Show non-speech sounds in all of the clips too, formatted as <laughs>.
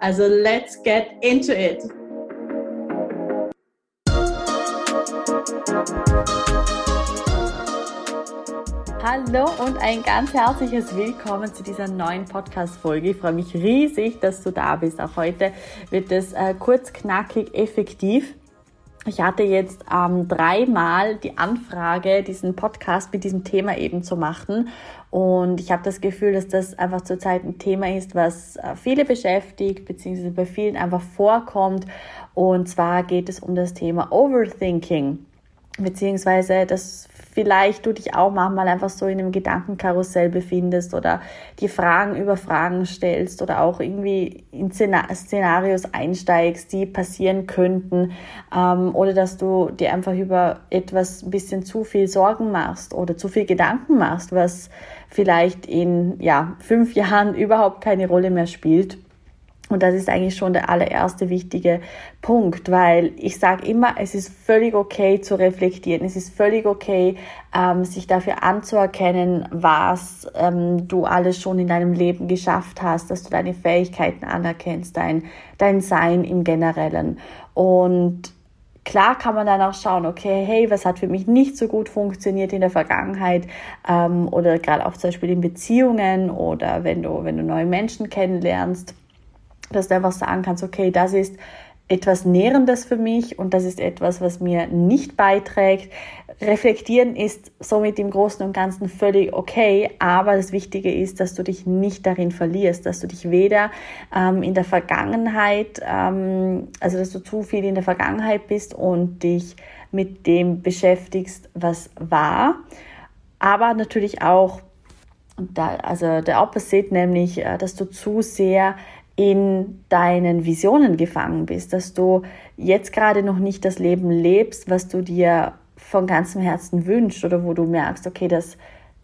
Also let's get into it! Hallo und ein ganz herzliches Willkommen zu dieser neuen Podcast-Folge. Ich freue mich riesig, dass du da bist. Auch heute wird es äh, kurz, knackig, effektiv. Ich hatte jetzt ähm, dreimal die Anfrage, diesen Podcast mit diesem Thema eben zu machen. Und ich habe das Gefühl, dass das einfach zurzeit ein Thema ist, was äh, viele beschäftigt, beziehungsweise bei vielen einfach vorkommt. Und zwar geht es um das Thema Overthinking beziehungsweise dass vielleicht du dich auch manchmal einfach so in einem Gedankenkarussell befindest oder die Fragen über Fragen stellst oder auch irgendwie in Szenarios einsteigst, die passieren könnten ähm, oder dass du dir einfach über etwas ein bisschen zu viel Sorgen machst oder zu viel Gedanken machst, was vielleicht in ja, fünf <laughs> Jahren überhaupt keine Rolle mehr spielt. Und das ist eigentlich schon der allererste wichtige Punkt, weil ich sage immer, es ist völlig okay zu reflektieren. Es ist völlig okay, ähm, sich dafür anzuerkennen, was ähm, du alles schon in deinem Leben geschafft hast, dass du deine Fähigkeiten anerkennst, dein, dein Sein im Generellen. Und Klar kann man dann auch schauen, okay, hey, was hat für mich nicht so gut funktioniert in der Vergangenheit ähm, oder gerade auch zum Beispiel in Beziehungen oder wenn du, wenn du neue Menschen kennenlernst dass du einfach sagen kannst, okay, das ist etwas Nährendes für mich und das ist etwas, was mir nicht beiträgt. Reflektieren ist somit im Großen und Ganzen völlig okay, aber das Wichtige ist, dass du dich nicht darin verlierst, dass du dich weder ähm, in der Vergangenheit, ähm, also dass du zu viel in der Vergangenheit bist und dich mit dem beschäftigst, was war, aber natürlich auch, da, also der Opposite, nämlich, äh, dass du zu sehr in deinen Visionen gefangen bist, dass du jetzt gerade noch nicht das Leben lebst, was du dir von ganzem Herzen wünschst oder wo du merkst, okay, das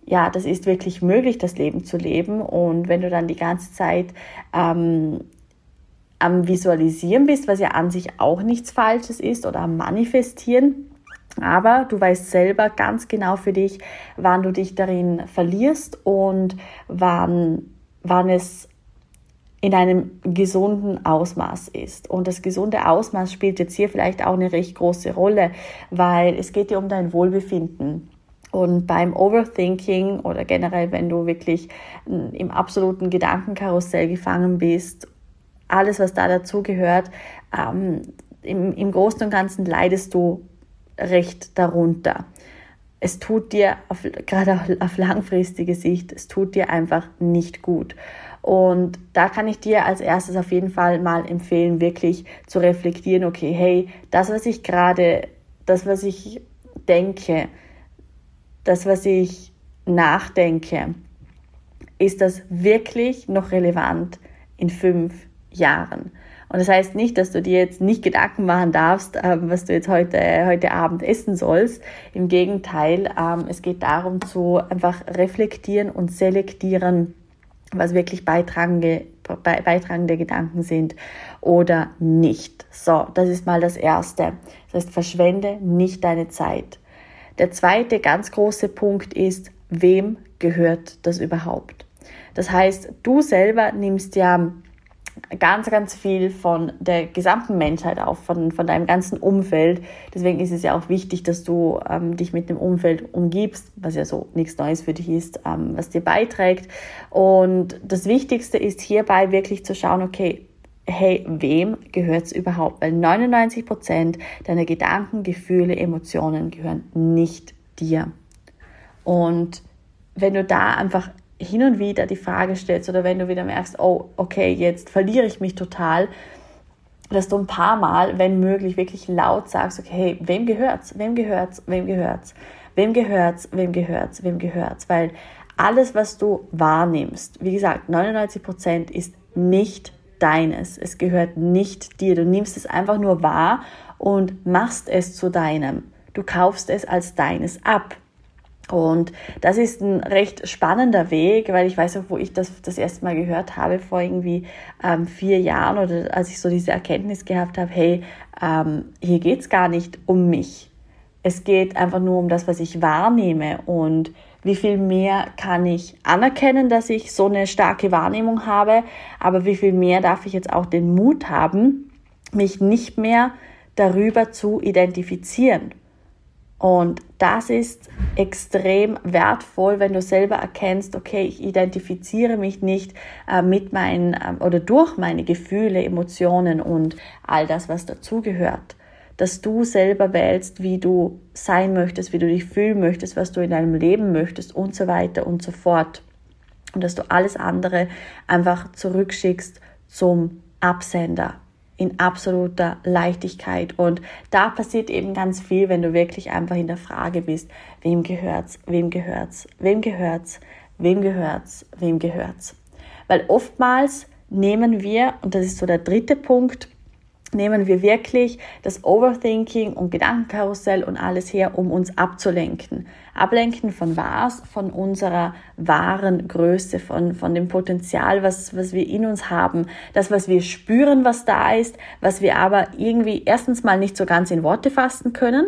ja, das ist wirklich möglich, das Leben zu leben. Und wenn du dann die ganze Zeit ähm, am Visualisieren bist, was ja an sich auch nichts Falsches ist, oder am Manifestieren, aber du weißt selber ganz genau für dich, wann du dich darin verlierst und wann, wann es in einem gesunden Ausmaß ist. Und das gesunde Ausmaß spielt jetzt hier vielleicht auch eine recht große Rolle, weil es geht ja um dein Wohlbefinden. Und beim Overthinking oder generell, wenn du wirklich im absoluten Gedankenkarussell gefangen bist, alles, was da dazu gehört, ähm, im, im Großen und Ganzen leidest du recht darunter. Es tut dir, auf, gerade auf langfristige Sicht, es tut dir einfach nicht gut. Und da kann ich dir als erstes auf jeden Fall mal empfehlen, wirklich zu reflektieren, okay, hey, das, was ich gerade, das, was ich denke, das, was ich nachdenke, ist das wirklich noch relevant in fünf Jahren? Und das heißt nicht, dass du dir jetzt nicht Gedanken machen darfst, ähm, was du jetzt heute, heute Abend essen sollst. Im Gegenteil, ähm, es geht darum zu einfach reflektieren und selektieren, was wirklich beitragende, beitragende Gedanken sind oder nicht. So, das ist mal das Erste. Das heißt, verschwende nicht deine Zeit. Der zweite ganz große Punkt ist, wem gehört das überhaupt? Das heißt, du selber nimmst ja ganz, ganz viel von der gesamten Menschheit auf, von, von deinem ganzen Umfeld. Deswegen ist es ja auch wichtig, dass du ähm, dich mit dem Umfeld umgibst, was ja so nichts Neues für dich ist, ähm, was dir beiträgt. Und das Wichtigste ist hierbei wirklich zu schauen, okay, hey, wem gehört es überhaupt? Weil 99 Prozent deiner Gedanken, Gefühle, Emotionen gehören nicht dir. Und wenn du da einfach hin und wieder die Frage stellst oder wenn du wieder merkst, oh, okay, jetzt verliere ich mich total, dass du ein paar Mal, wenn möglich, wirklich laut sagst, okay, hey, wem gehört's? Wem gehört's? Wem gehört's? Wem gehört's? Wem gehört's? Wem gehört's? Weil alles, was du wahrnimmst, wie gesagt, 99 Prozent ist nicht deines. Es gehört nicht dir. Du nimmst es einfach nur wahr und machst es zu deinem. Du kaufst es als deines ab. Und das ist ein recht spannender Weg, weil ich weiß auch, wo ich das das erste Mal gehört habe, vor irgendwie ähm, vier Jahren oder als ich so diese Erkenntnis gehabt habe, hey, ähm, hier geht's gar nicht um mich. Es geht einfach nur um das, was ich wahrnehme und wie viel mehr kann ich anerkennen, dass ich so eine starke Wahrnehmung habe, aber wie viel mehr darf ich jetzt auch den Mut haben, mich nicht mehr darüber zu identifizieren. Und das ist extrem wertvoll, wenn du selber erkennst, okay, ich identifiziere mich nicht äh, mit meinen äh, oder durch meine Gefühle, Emotionen und all das, was dazugehört. Dass du selber wählst, wie du sein möchtest, wie du dich fühlen möchtest, was du in deinem Leben möchtest und so weiter und so fort. Und dass du alles andere einfach zurückschickst zum Absender in absoluter Leichtigkeit. Und da passiert eben ganz viel, wenn du wirklich einfach in der Frage bist, wem gehört's, wem gehört's, wem gehört's, wem gehört's, wem gehört's. Weil oftmals nehmen wir, und das ist so der dritte Punkt, nehmen wir wirklich das Overthinking und Gedankenkarussell und alles her, um uns abzulenken. Ablenken von was? Von unserer wahren Größe, von, von dem Potenzial, was, was wir in uns haben, das, was wir spüren, was da ist, was wir aber irgendwie erstens mal nicht so ganz in Worte fassen können,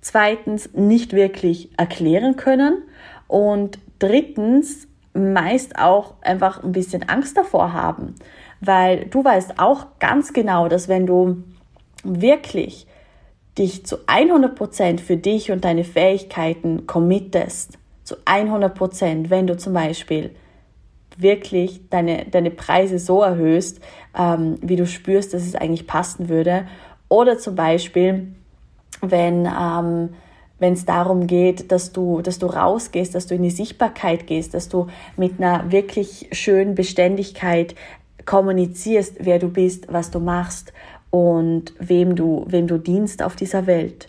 zweitens nicht wirklich erklären können und drittens meist auch einfach ein bisschen Angst davor haben weil du weißt auch ganz genau, dass wenn du wirklich dich zu 100% für dich und deine Fähigkeiten committest, zu 100%, wenn du zum Beispiel wirklich deine, deine Preise so erhöhst, ähm, wie du spürst, dass es eigentlich passen würde. Oder zum Beispiel, wenn ähm, wenn es darum geht, dass du, dass du rausgehst, dass du in die Sichtbarkeit gehst, dass du mit einer wirklich schönen Beständigkeit kommunizierst, wer du bist, was du machst und wem du, wem du dienst auf dieser Welt.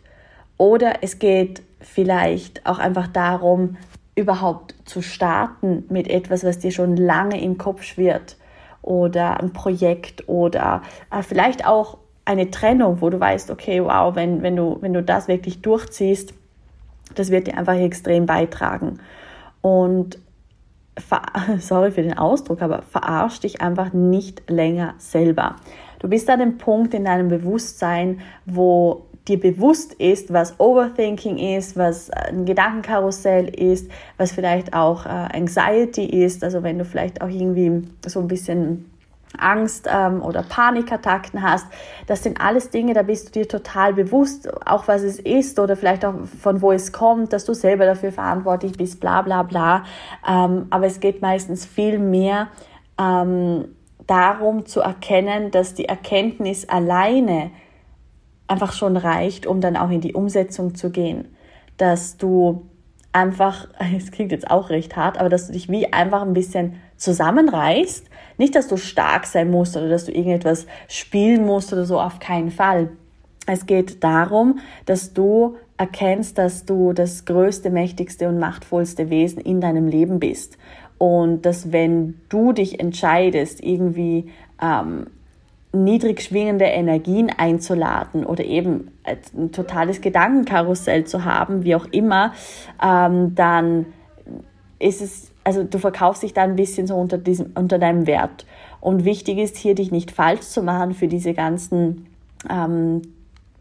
Oder es geht vielleicht auch einfach darum, überhaupt zu starten mit etwas, was dir schon lange im Kopf schwirrt oder ein Projekt oder äh, vielleicht auch eine Trennung, wo du weißt, okay, wow, wenn, wenn, du, wenn du das wirklich durchziehst, das wird dir einfach extrem beitragen. Und <laughs> sorry für den Ausdruck, aber verarsch dich einfach nicht länger selber. Du bist an dem Punkt in deinem Bewusstsein, wo dir bewusst ist, was Overthinking ist, was ein Gedankenkarussell ist, was vielleicht auch äh, Anxiety ist, also wenn du vielleicht auch irgendwie so ein bisschen Angst ähm, oder Panikattacken hast. Das sind alles Dinge, da bist du dir total bewusst, auch was es ist oder vielleicht auch von wo es kommt, dass du selber dafür verantwortlich bist, bla bla bla. Ähm, aber es geht meistens viel mehr ähm, darum zu erkennen, dass die Erkenntnis alleine einfach schon reicht, um dann auch in die Umsetzung zu gehen. Dass du einfach, <laughs> es klingt jetzt auch recht hart, aber dass du dich wie einfach ein bisschen zusammenreißt. Nicht, dass du stark sein musst oder dass du irgendetwas spielen musst oder so, auf keinen Fall. Es geht darum, dass du erkennst, dass du das größte, mächtigste und machtvollste Wesen in deinem Leben bist. Und dass wenn du dich entscheidest, irgendwie ähm, niedrig schwingende Energien einzuladen oder eben ein totales Gedankenkarussell zu haben, wie auch immer, ähm, dann ist es, also du verkaufst dich da ein bisschen so unter, diesem, unter deinem Wert. Und wichtig ist hier, dich nicht falsch zu machen für diese ganzen ähm,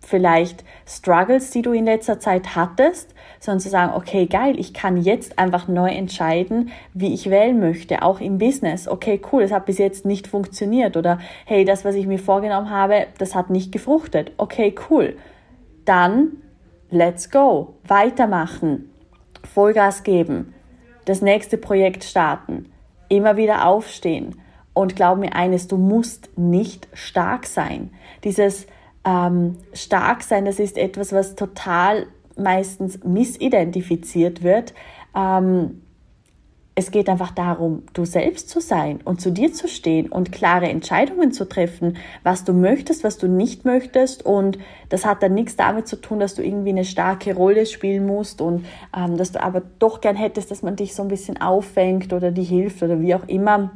vielleicht Struggles, die du in letzter Zeit hattest, sondern zu sagen, okay, geil, ich kann jetzt einfach neu entscheiden, wie ich wählen möchte, auch im Business. Okay, cool, es hat bis jetzt nicht funktioniert oder hey, das, was ich mir vorgenommen habe, das hat nicht gefruchtet. Okay, cool. Dann let's go, weitermachen, Vollgas geben, das nächste Projekt starten, immer wieder aufstehen. Und glaub mir eines, du musst nicht stark sein. Dieses ähm, stark sein, das ist etwas, was total meistens missidentifiziert wird. Ähm, es geht einfach darum, du selbst zu sein und zu dir zu stehen und klare Entscheidungen zu treffen, was du möchtest, was du nicht möchtest. Und das hat dann nichts damit zu tun, dass du irgendwie eine starke Rolle spielen musst und ähm, dass du aber doch gern hättest, dass man dich so ein bisschen auffängt oder dir hilft oder wie auch immer.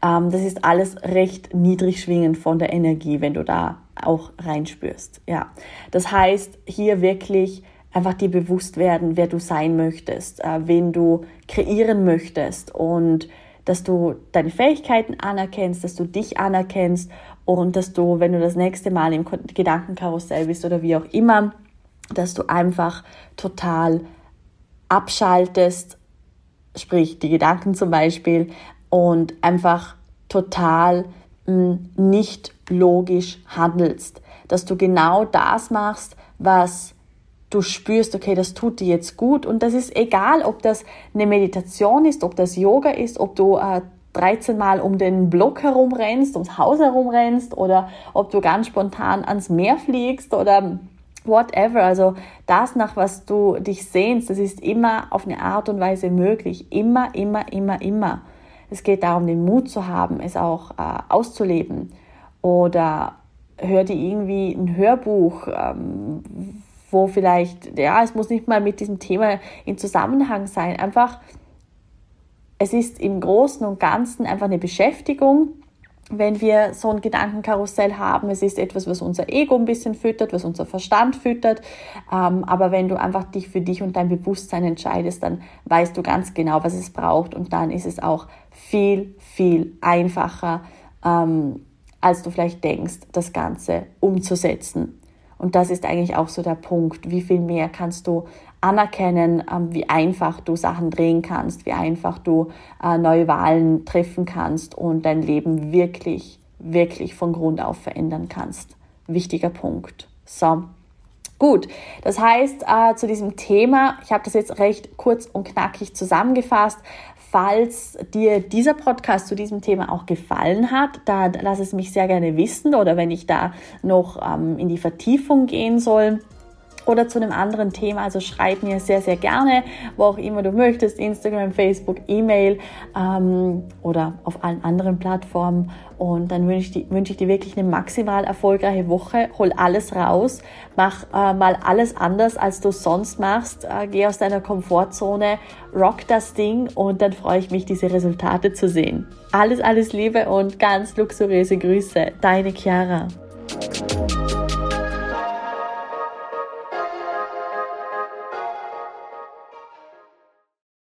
Ähm, das ist alles recht niedrig schwingend von der Energie, wenn du da auch reinspürst. Ja, das heißt, hier wirklich einfach dir bewusst werden, wer du sein möchtest, äh, wen du kreieren möchtest und dass du deine Fähigkeiten anerkennst, dass du dich anerkennst und dass du, wenn du das nächste Mal im Gedankenkarussell bist oder wie auch immer, dass du einfach total abschaltest, sprich die Gedanken zum Beispiel, und einfach total mh, mm, nicht logisch handelst. Dass du genau das machst, was du spürst, okay, das tut dir jetzt gut. Und das ist egal, ob das eine Meditation ist, ob das Yoga ist, ob du äh, 13 Mal um den Block herumrennst, ums Haus herumrennst oder ob du ganz spontan ans Meer fliegst oder whatever. Also das, nach was du dich sehnst, das ist immer auf eine Art und Weise möglich. Immer, immer, immer, immer. Es geht darum, den Mut zu haben, es auch äh, auszuleben. Oder hör dir irgendwie ein Hörbuch, ähm, wo vielleicht, ja, es muss nicht mal mit diesem Thema in Zusammenhang sein. Einfach, es ist im Großen und Ganzen einfach eine Beschäftigung wenn wir so ein Gedankenkarussell haben. Es ist etwas, was unser Ego ein bisschen füttert, was unser Verstand füttert. Ähm, aber wenn du einfach dich für dich und dein Bewusstsein entscheidest, dann weißt du ganz genau, was es braucht. Und dann ist es auch viel, viel einfacher, ähm, als du vielleicht denkst, das Ganze umzusetzen. Und das ist eigentlich auch so der Punkt. Wie viel mehr kannst du anerkennen, ähm, wie einfach du Sachen drehen kannst, wie einfach du äh, neue Wahlen treffen kannst und dein Leben wirklich, wirklich von Grund auf verändern kannst. Wichtiger Punkt. So. Gut, das heißt äh, zu diesem Thema, ich habe das jetzt recht kurz und knackig zusammengefasst. Falls dir dieser Podcast zu diesem Thema auch gefallen hat, dann lass es mich sehr gerne wissen oder wenn ich da noch ähm, in die Vertiefung gehen soll oder zu einem anderen Thema. Also schreib mir sehr, sehr gerne, wo auch immer du möchtest, Instagram, Facebook, E-Mail ähm, oder auf allen anderen Plattformen. Und dann wünsche ich, wünsch ich dir wirklich eine maximal erfolgreiche Woche. Hol alles raus, mach äh, mal alles anders, als du sonst machst. Äh, geh aus deiner Komfortzone, rock das Ding und dann freue ich mich, diese Resultate zu sehen. Alles, alles Liebe und ganz luxuriöse Grüße. Deine Chiara.